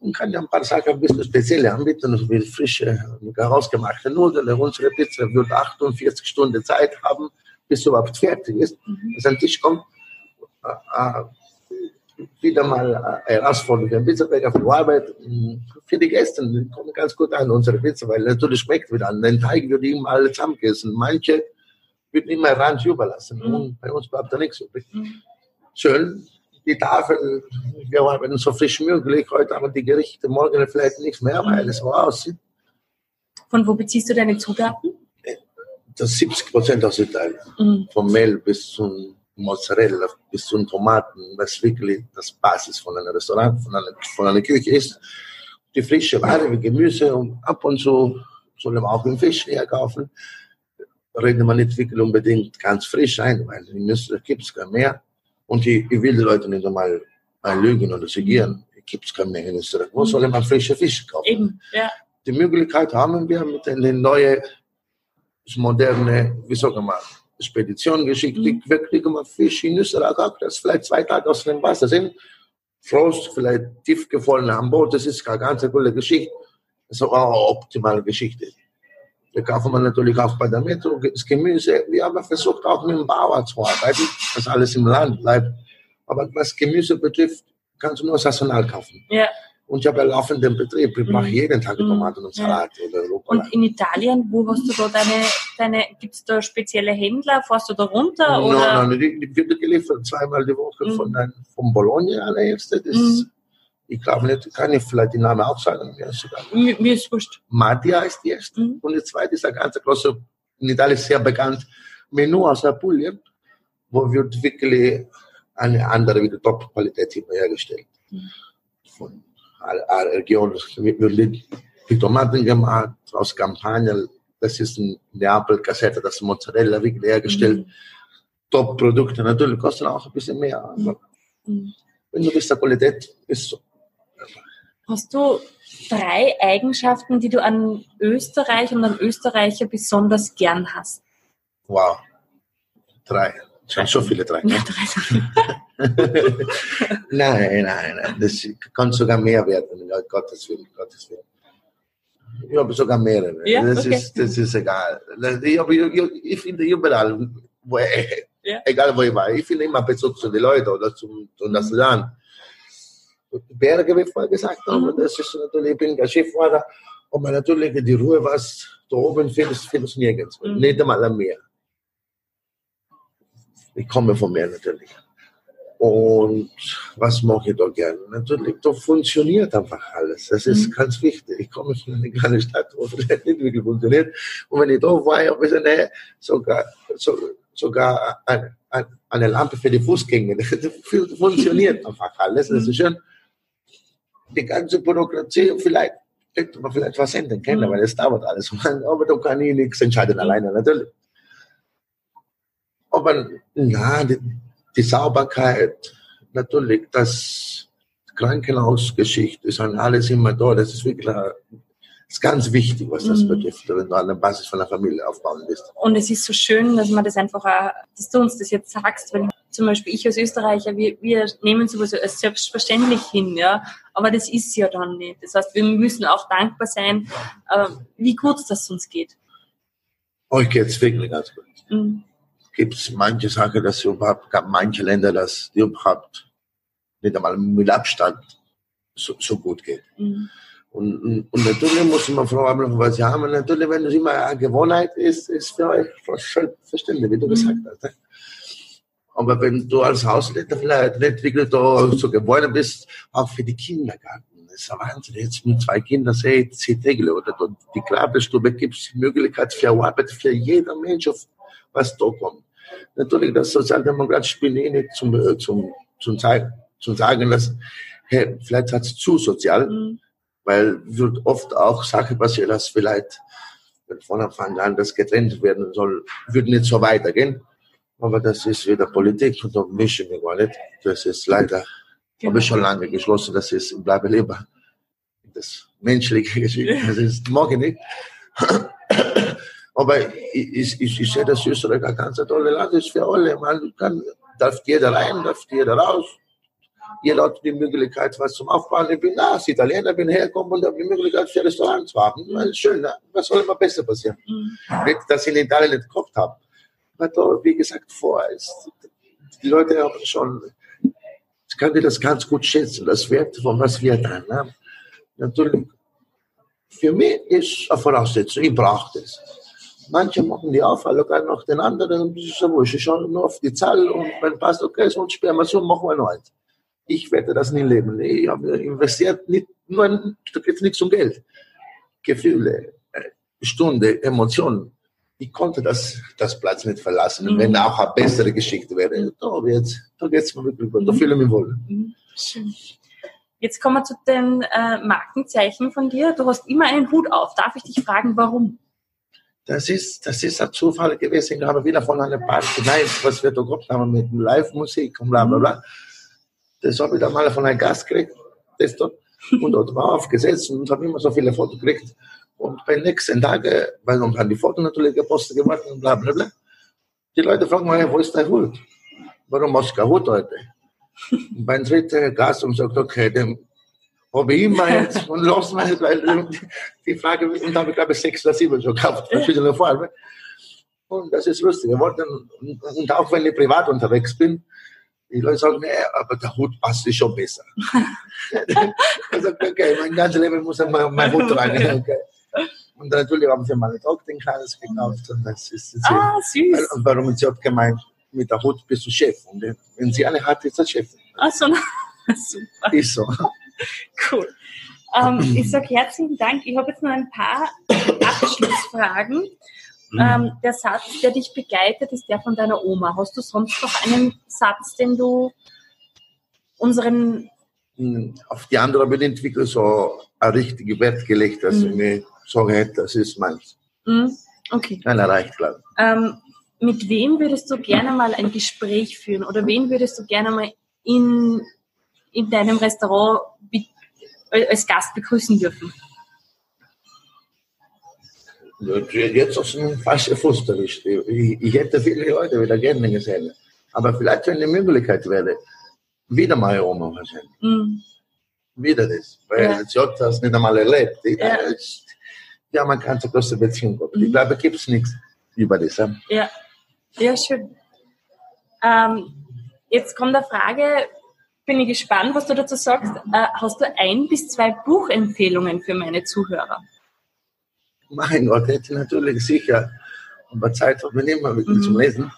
und kann ja ein paar Sachen ein bisschen speziell anbieten, also wie frische, herausgemachte Nudeln. Unsere Pizza wird 48 Stunden Zeit haben, bis sie überhaupt fertig ist, mhm. dass ein Tisch kommt. Äh, äh, wieder mal äh, Herausforderung für den Pizzabäcker, für die Arbeit, für die Gäste. Die kommen ganz gut an, unsere Pizza, weil natürlich schmeckt wieder an. Den Teig wird immer alle zusammengegessen. Manche wird immer Ranch überlassen. Mhm. Und bei uns bleibt da nichts übrig. Mhm. Schön, die Tafel, wir arbeiten so frisch möglich. Heute haben die Gerichte, morgen vielleicht nichts mehr, weil es so aussieht. Von wo beziehst du deine Zutaten? Das 70 Prozent aus Italien. Mhm. Vom Mehl bis zum Mozzarella bis zu den Tomaten, was wirklich das Basis von einem Restaurant, von einer, von einer Küche ist. Die frische Ware wie Gemüse und ab und zu soll man auch den Fisch herkaufen. Reden wir nicht wirklich unbedingt ganz frisch ein, weil in Österreich gibt es kein mehr. Und ich, ich will die Leute nicht einmal lügen oder segieren. Gibt es kein mehr in Österreich. Wo soll man frische Fische kaufen? Eben, ja. Die Möglichkeit haben wir mit den neuen, moderne, wie sagen wir, Spedition geschickt, mhm. wir kriegen mal Fisch auch, das vielleicht zwei Tage aus dem Wasser sind. Frost, vielleicht tiefgefallen am Boot, das ist eine ganz coole Geschichte. Das ist auch eine optimale Geschichte. Wir kaufen natürlich auch bei der Metro das Gemüse. Wir haben versucht, auch mit dem Bauer zu arbeiten, dass alles im Land bleibt. Aber was Gemüse betrifft, kannst du nur saisonal kaufen. Ja. Und ich habe einen laufenden Betrieb. Ich mache mhm. jeden Tag mhm. Tomaten und Salat ja. oder Rucola. Und in Italien, wo hast du da deine, deine gibt es da spezielle Händler? Fährst du da runter? Nein, oder? nein, die, die wird geliefert zweimal die Woche mhm. von, ein, von Bologna allererste. Das, mhm. Ich glaube nicht, kann ich vielleicht den Namen auch sagen. Mir, mir ist wurscht. Mattia ist die erste. Mhm. Und die zweite ist ein ganz großer, in Italien sehr bekannt, Menü aus Apulien, wo wird wirklich eine andere, wieder Top-Qualität hergestellt. Mhm. Von Region die Tomaten gemacht, aus Kampagnen. Das ist in Neapel Kassette, das Mozzarella wirklich hergestellt. Mhm. Top-Produkte. Natürlich kosten auch ein bisschen mehr. Aber mhm. wenn du bist der Qualität, ist so. Hast du drei Eigenschaften, die du an Österreich und an Österreicher besonders gern hast? Wow. Drei. Schon so viele drei. Ja, <laughs> drei <laughs> nein, nein, nein. Das kann sogar mehr werden, Gottes Willen, Gottes Willen. Ich habe sogar mehrere. Ja, das, okay. ist, das ist egal. Ich, habe, ich, ich finde überall, wo, ja. egal wo ich war, ich finde immer Bezug zu den Leuten oder zum, zum das Land. Berge, wie vorher gesagt habe, mhm. das ist natürlich, ich bin ein Schiffwasser, aber natürlich die Ruhe, was da oben findest, findest nirgends. Mhm. Nicht einmal am Meer. Ich komme vom Meer natürlich. Und was mache ich da gerne? Natürlich, da funktioniert einfach alles. Das ist mhm. ganz wichtig. Ich komme aus einer kleinen Stadt, wo das <laughs> nicht wirklich funktioniert. Und wenn ich da war, habe ich eine, sogar, so, sogar eine, eine Lampe für die Fußgänger. <laughs> Das funktioniert <laughs> einfach alles. Das ist mhm. schön. Die ganze Bürokratie, vielleicht könnte man vielleicht was ändern können, mhm. weil es dauert alles. Aber da kann ich nichts entscheiden alleine, natürlich. Aber na, die, die Sauberkeit, natürlich, das Krankenhausgeschichte ist alles immer da. Das ist wirklich das ist ganz wichtig, was das mhm. betrifft, wenn du an der Basis von der Familie aufbauen willst. Und es ist so schön, dass man das einfach, auch, dass du uns das jetzt sagst, weil zum Beispiel ich als Österreicher, wir, wir nehmen sowas als selbstverständlich hin, ja, aber das ist ja dann nicht. Das heißt, wir müssen auch dankbar sein, äh, wie gut das uns geht. Euch geht's wirklich ganz gut. Mhm gibt es manche Sachen, dass überhaupt, gab manche Länder, dass die überhaupt nicht einmal mit Abstand so, so gut geht. Mhm. Und, und, natürlich muss man froh haben, was sie haben. Und natürlich, wenn es immer eine Gewohnheit ist, ist für euch verständlich, wie du mhm. gesagt hast. Ne? Aber wenn du als Hausleiter vielleicht nicht wirklich da so geworden bist, auch für die Kindergarten. Das ist ein Wahnsinn. Jetzt mit zwei Kindern sehe ich zehn täglich. Oder die Klabestube gibt es die Möglichkeit für Arbeit für jeden Mensch auf was da kommt. Natürlich, das Sozialdemokratische bin ich nicht zum, äh, zum, zum, zum sagen, dass, hey, vielleicht hat es zu sozial, mhm. weil wird oft auch Sachen passieren, dass vielleicht von Anfang an das getrennt werden soll, würde nicht so weitergehen. Aber das ist wieder Politik und da mische ich mich gar nicht. Das ist leider, genau. habe ich schon lange geschlossen, das ist, bleibe lieber das menschliche Geschichte. <laughs> Das ist, mag ich nicht. Aber ich, ich, ich sehe das Österreich ein ganz tolle Land ist für alle. Man kann, darf jeder rein, darf jeder raus. Jeder hat die Möglichkeit, was zum Aufbauen. Ich bin da, als Italiener bin hergekommen und habe die Möglichkeit, für Restaurants zu haben. Das schön, ne? was soll immer besser passieren? Mhm. Nicht, dass ich in Italien nicht gekocht habe. Aber da, wie gesagt, vorher ist, die Leute haben schon, ich kann dir das ganz gut schätzen, das Wert von was wir dann haben. Natürlich, für mich ist eine Voraussetzung, ich brauche das. Manche machen die Aufwahl gar noch den anderen. Ich schaue nur auf die Zahl und wenn passt, okay, sonst sperren wir so, machen wir noch eins. Ich werde das nie leben. Ich habe investiert nicht, nur, da geht es nichts um Geld. Gefühle, äh, Stunde, Emotionen. Ich konnte das, das Platz nicht verlassen. Mhm. Wenn auch eine bessere Geschichte wäre, da, jetzt, da geht es mir wirklich gut, da mhm. fühle ich mich wohl. Mhm. Schön. Jetzt kommen wir zu den äh, Markenzeichen von dir. Du hast immer einen Hut auf. Darf ich dich fragen, warum? Das ist, das ist ein Zufall gewesen. Habe wieder von einer Party, nein, was wir da gehabt haben mit Live-Musik und bla bla bla. Das habe ich dann mal von einem Gast gekriegt, das dort, und dort war aufgesetzt und habe immer so viele Fotos gekriegt. Und bei den nächsten Tagen, weil uns haben die Fotos natürlich gepostet geworden und bla bla bla. Die Leute fragen mich, wo ist dein Hut? Warum hast du keinen Hut heute? Und beim dritten Gast und sagt, okay, dem ich immer jetzt und los weil die Frage, und habe ich glaube ich sechs oder sieben schon gekauft, verschiedene Farben. Und das ist lustig geworden. Und, und auch wenn ich privat unterwegs bin, die Leute sagen, nee, aber der Hut passt sich schon besser. ich <laughs> sage, okay, mein ganzes Leben muss ich mein, mein Hut tragen. Okay. Und natürlich haben sie meine Tochter den Kleines gekauft. Und das ist, das ah, süß. Und warum sie hat gemeint, mit der Hut bist du Chef. Und wenn sie eine hat, ist der Chef. Ach so, <laughs> super. Ist so. Cool. Ähm, ich sage herzlichen Dank. Ich habe jetzt noch ein paar Abschlussfragen. Mhm. Ähm, der Satz, der dich begleitet, ist der von deiner Oma. Hast du sonst noch einen Satz, den du unseren... Hm, auf die andere bin ich entwickelt so ein richtiger Wert gelegt, dass mhm. ich mir sage, das ist meins. Mhm. Okay. Nein, erreicht, glaube ich. Ähm, mit wem würdest du gerne mal ein Gespräch führen oder wen würdest du gerne mal in in deinem Restaurant als Gast begrüßen dürfen? Jetzt auf einen falschen Fuß erwischt. Ich, hätte viele Leute wieder gerne gesehen. Aber vielleicht, wenn die Möglichkeit wäre, wieder mal Oma wahrscheinlich. Mm. Wieder das. Weil ja. sie hat das nicht einmal erlebt. Ja, ja man kann eine große Beziehung haben. Mm. Ich glaube, gibt es nichts über das. Ja, ja schön. Ähm, jetzt kommt eine Frage, bin ich gespannt, was du dazu sagst. Äh, hast du ein bis zwei Buchempfehlungen für meine Zuhörer? Mein Gott, hätte natürlich sicher. Aber Zeit habe ich nicht mehr wirklich mhm. zum Lesen.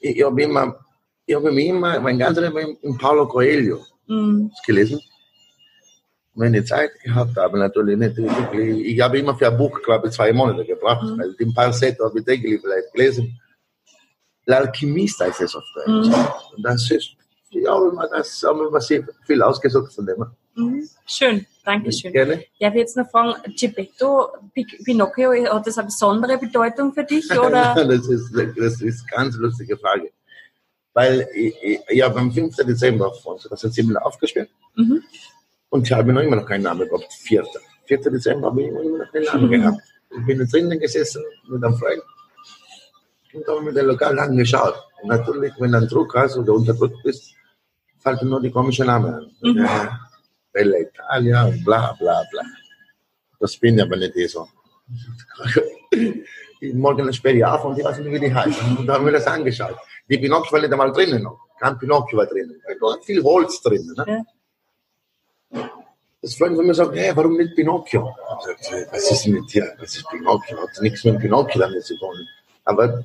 Ich, ich habe immer, ich habe mich immer, mein ganzes Leben in Paulo Coelho mhm. gelesen. Wenn ich Zeit gehabt habe, natürlich nicht wirklich. Ich habe immer für ein Buch, glaube ich, zwei Monate gebraucht, mhm. ein paar Sätze habe ich täglich vielleicht gelesen. L'Alchimista heißt es auf Deutsch. Mhm. Und das ist, immer, das haben wir sehr viel ausgesucht von dem. Mhm. Schön, danke schön. Gerne. Darf ich jetzt noch fragen, Geppetto, Pinocchio, hat das eine besondere Bedeutung für dich? Oder? <laughs> das, ist, das ist eine ganz lustige Frage. Weil ich, habe am 5. Dezember von 2007 aufgespielt mhm. und ich habe noch immer noch keinen Namen gehabt. 4. 4. Dezember habe ich immer noch keinen Namen mhm. gehabt. Ich bin drinnen gesessen mit einem Freund und habe mir den Lokal angeschaut. Und natürlich, wenn du einen Druck hast oder unter Druck bist, nur die komischen Namen an. Mhm. Bella Italia bla bla bla. Das bin ich aber nicht eh so. Morgen sperre ich auf und ich weiß nicht, wie die heißen. Und da haben wir das angeschaut. Die Pinocchio war nicht einmal drinnen noch. Kein Pinocchio war drinnen. Da hat viel Holz drinnen. Ne? Ja. Das Freund von mir sagt, hey, warum nicht Pinocchio? Sage, was ist denn mit dir? Was ist Pinocchio? Hat nichts mit Pinocchio damit zu tun. Aber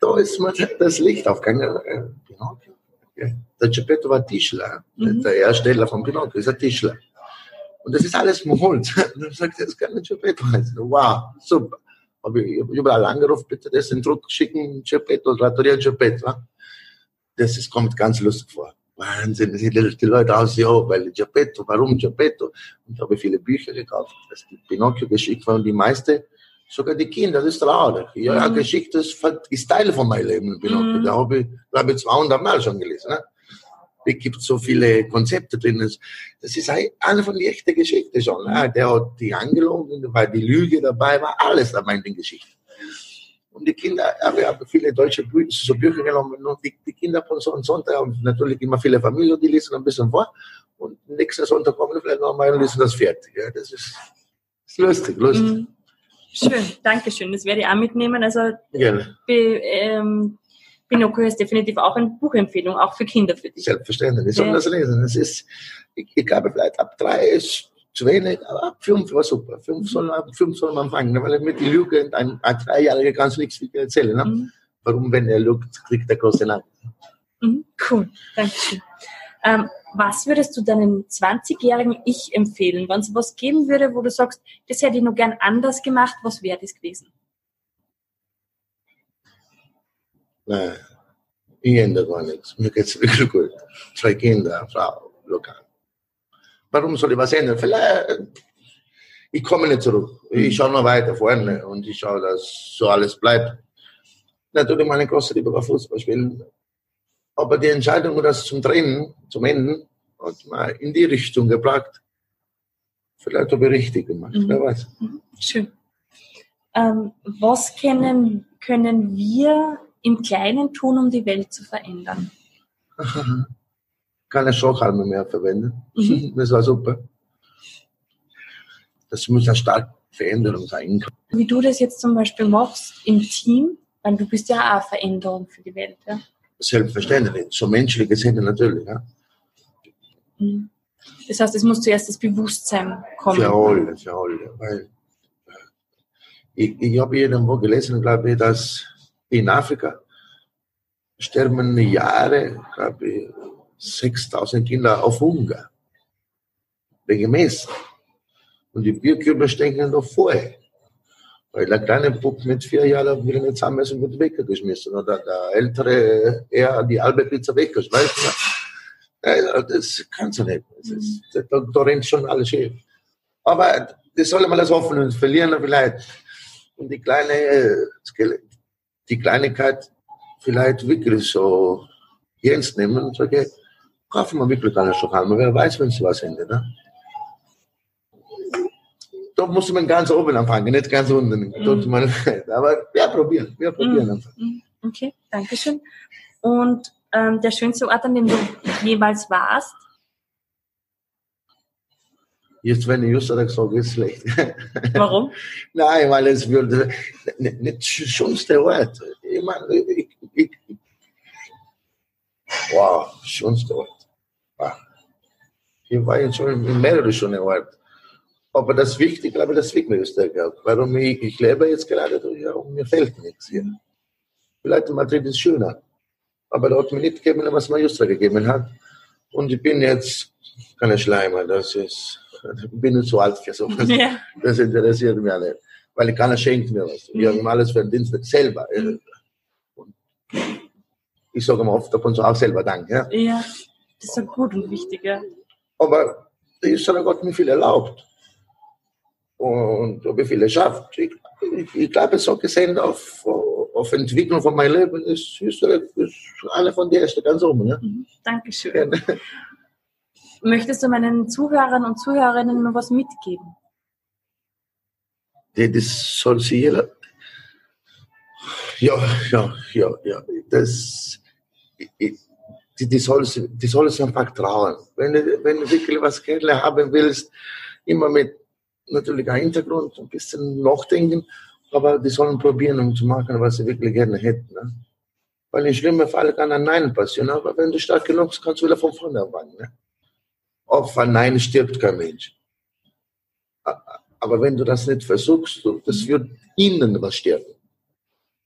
da ist mir das Licht aufgegangen. Pinocchio. Der Geppetto war Tischler. Mhm. Der Ersteller von Pinocchio ist ein Tischler. Und das ist alles Holz. <laughs> Und dann sagt er, das kann ein Geppetto heißen. Wow, super. Habe ich überall angerufen, bitte das in Druck schicken, Geppetto, Trattoria Geppetto. Das ist, kommt ganz lustig vor. Wahnsinn, die, die Leute aus, ja, weil Geppetto, warum Geppetto? Und ich habe viele Bücher gekauft, das die Pinocchio geschickt waren, die meiste, sogar die Kinder, das ist traurig. Ja, mhm. Geschichte ist, ist Teil von meinem Leben. Mhm. Da habe ich, glaube ich, 200 Mal schon gelesen. Ne? Es gibt so viele Konzepte drin. Das ist eine von den echten Geschichten schon. Ne? Der hat die angelogen, weil die Lüge dabei war, alles dabei in den Geschichten. Und die Kinder, ich habe viele deutsche Bücher, so Bücher genommen und die, die Kinder von so und Sonntag haben natürlich immer viele Familien, die lesen ein bisschen vor. Und nächsten Sonntag kommen vielleicht nochmal und lesen das fertig. Ja, das ist, ist lustig, lustig. Mhm. Schön, danke schön. Das werde ich auch mitnehmen. Also Gerne. Be, ähm, Pinocchio ist definitiv auch eine Buchempfehlung, auch für Kinder für dich. Selbstverständlich, die sollen ja. das lesen. Es ist, ich, ich glaube, vielleicht ab drei ist zu wenig, aber ab fünf war super. Fünf soll, ab fünf soll man fangen, weil mit der Lüge, ein, ein Dreijähriger kannst du nichts viel erzählen. Ne? Mhm. Warum, wenn er lügt, kriegt er große Namen. Mhm, cool, danke schön. Ähm, was würdest du deinem 20-jährigen Ich empfehlen, wenn es was geben würde, wo du sagst, das hätte ich noch gern anders gemacht, was wäre das gewesen? Nein, ich ändere gar nichts. Mir geht es <laughs> wirklich gut. Zwei Kinder, Frau, lokal. Warum soll ich was ändern? Vielleicht, ich komme nicht zurück. Ich schaue noch weiter vorne und ich schaue, dass so alles bleibt. Natürlich meine große Liebe war Fußball spielen. Aber die Entscheidung, das zum Trennen, zum Enden, hat man in die Richtung gebracht. Vielleicht habe ich richtig gemacht, mhm. wer weiß. Mhm. Schön. Ähm, was können, können wir im Kleinen tun, um die Welt zu verändern? <laughs> Keine Schockhalme mehr verwenden. Mhm. <laughs> Das war super. Das muss eine starke Veränderung sein. Wie du das jetzt zum Beispiel machst im Team, weil du bist ja auch eine Veränderung für die Welt. Ja? Selbstverständlich, so menschlich gesehen natürlich. Ja. Mhm. Das heißt, es muss zuerst das Bewusstsein kommen. Für alle, für alle. Weil äh, ich, ich habe irgendwo gelesen, glaube ich, dass in Afrika sterben Jahre, glaube ich, 6000 Kinder auf Hunger. Wegen Mess. Und die Bierkürbel stecken noch vorher. Weil der kleine Bub mit vier Jahren will nicht essen, wird weggeschmissen. Oder der ältere eher die halbe Pizza weggeschmissen. Weißt du? Das kannst du nicht. Das ist, da, da rennt schon alles schief. Aber das soll man das hoffen und verlieren vielleicht. Und die kleine, die Kleinigkeit vielleicht wirklich so ernst nehmen und sagen, okay, kaufen wir wirklich eine Schokolade. Wer weiß, wenn sie was ändert. Ne? Da muss man ganz oben anfangen, nicht ganz unten. Mhm. Man, <laughs> aber wir probieren, wir probieren mhm. einfach. Mhm. Okay, danke schön. Und ähm, der schönste Ort, an dem du jeweils warst? Jetzt, wenn ich Österreich sage, ist schlecht. <laughs> Warum? Nein, weil es würde nicht, nicht schönste Ort. Ich meine, ich, ich, wow, schönste Ort. Wow. Ich war jetzt schon in mehreren schönen Orten. Aber das Wichtige, ich glaube, das Wichtigste, warum ich, ich lebe jetzt gerade, ja, mir fällt nichts hier. Vielleicht Madrid ist schöner. Aber er hat mir nicht gegeben, was mir Justra gegeben hat. Und ich bin jetzt keine Schleimer, das ist, ich bin nicht so alt für sowas. Ja. Das interessiert mich alle. Weil keiner schenkt mir was. Ich habe alles verdient selber. Und ich sage immer oft, da kannst du auch selber danken. Ja, ja das ist ja gut und wichtig. Ja. Aber Israel Gott mir viel erlaubt. Und ob ich viel schafft. Ich, ich, ich glaube, so gesehen auf, auf Entwicklung von meinem Leben ist Israel ist eine von den ersten ganz oben. Ja? Mhm. Dankeschön. Ja. Möchtest du meinen Zuhörern und Zuhörerinnen noch was mitgeben? Das soll sie jeder. Ja, ja, ja, ja. Das, ich, die, die, soll, die soll es einfach trauen. Wenn du, wenn du wirklich was gerne haben willst, immer mit natürlich einem Hintergrund, ein bisschen nachdenken, aber die sollen probieren, um zu machen, was sie wirklich gerne hätten. Ne? Weil in schlimmen Fall kann ein Nein passieren, aber wenn du stark genug bist, kannst du wieder von vorne anfangen. Ne? Auf ein Nein stirbt kein Mensch. Aber wenn du das nicht versuchst, das wird innen was sterben.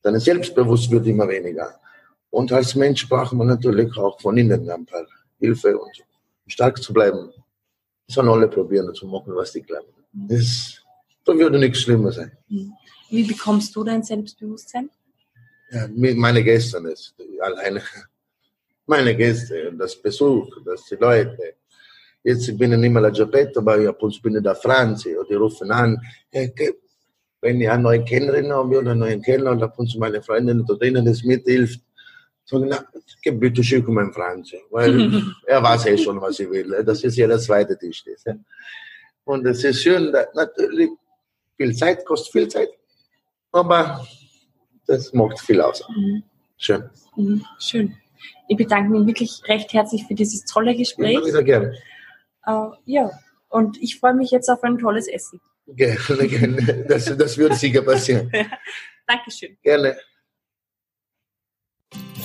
Dein Selbstbewusstsein wird immer weniger. Und als Mensch braucht man natürlich auch von innen ein paar Hilfe und stark zu bleiben. Sollen alle probieren zu machen, was die glauben. Das, da würde nichts schlimmer sein. Wie bekommst du dein Selbstbewusstsein? Ja, meine Gäste, das, alleine, meine Gäste, das Besuch, das die Leute. Jetzt bin ich nicht mehr la Giappetto, aber ich bin da Franzi und die rufen an, hey, wenn ich eine neue Kennerin habe oder einen neuen Kenner und ab und zu meine Freundin da drinnen das mithilft, Sagen, na, gib bitte schick meinen Franz, weil <laughs> er weiß eh schon, was ich will. Das ist ja der zweite Tisch. Das, Und es ist schön, natürlich, viel Zeit kostet viel Zeit, aber das macht viel aus. Mhm. Schön. Mhm. Schön. Ich bedanke mich wirklich recht herzlich für dieses tolle Gespräch. Ja, sehr gerne. Uh, ja, und ich freue mich jetzt auf ein tolles Essen. Gerne, gerne. Das, das würde sicher passieren. <laughs> Dankeschön. Gerne.